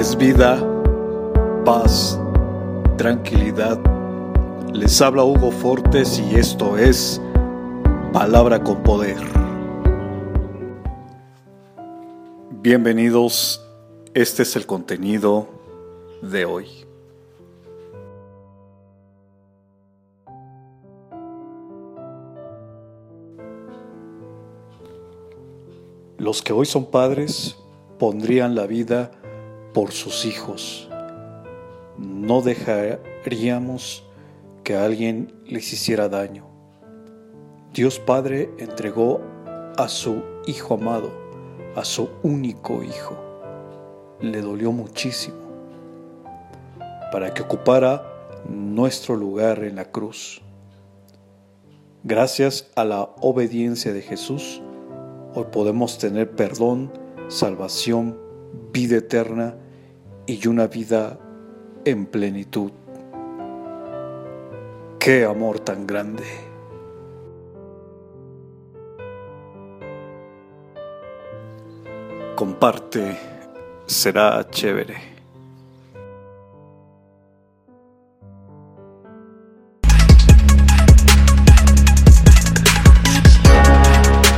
es vida, paz, tranquilidad. Les habla Hugo Fortes y esto es Palabra con Poder. Bienvenidos, este es el contenido de hoy. Los que hoy son padres pondrían la vida por sus hijos. No dejaríamos que alguien les hiciera daño. Dios Padre entregó a su Hijo amado, a su único Hijo. Le dolió muchísimo para que ocupara nuestro lugar en la cruz. Gracias a la obediencia de Jesús, hoy podemos tener perdón, salvación, vida eterna y una vida en plenitud. ¡Qué amor tan grande! Comparte, será chévere.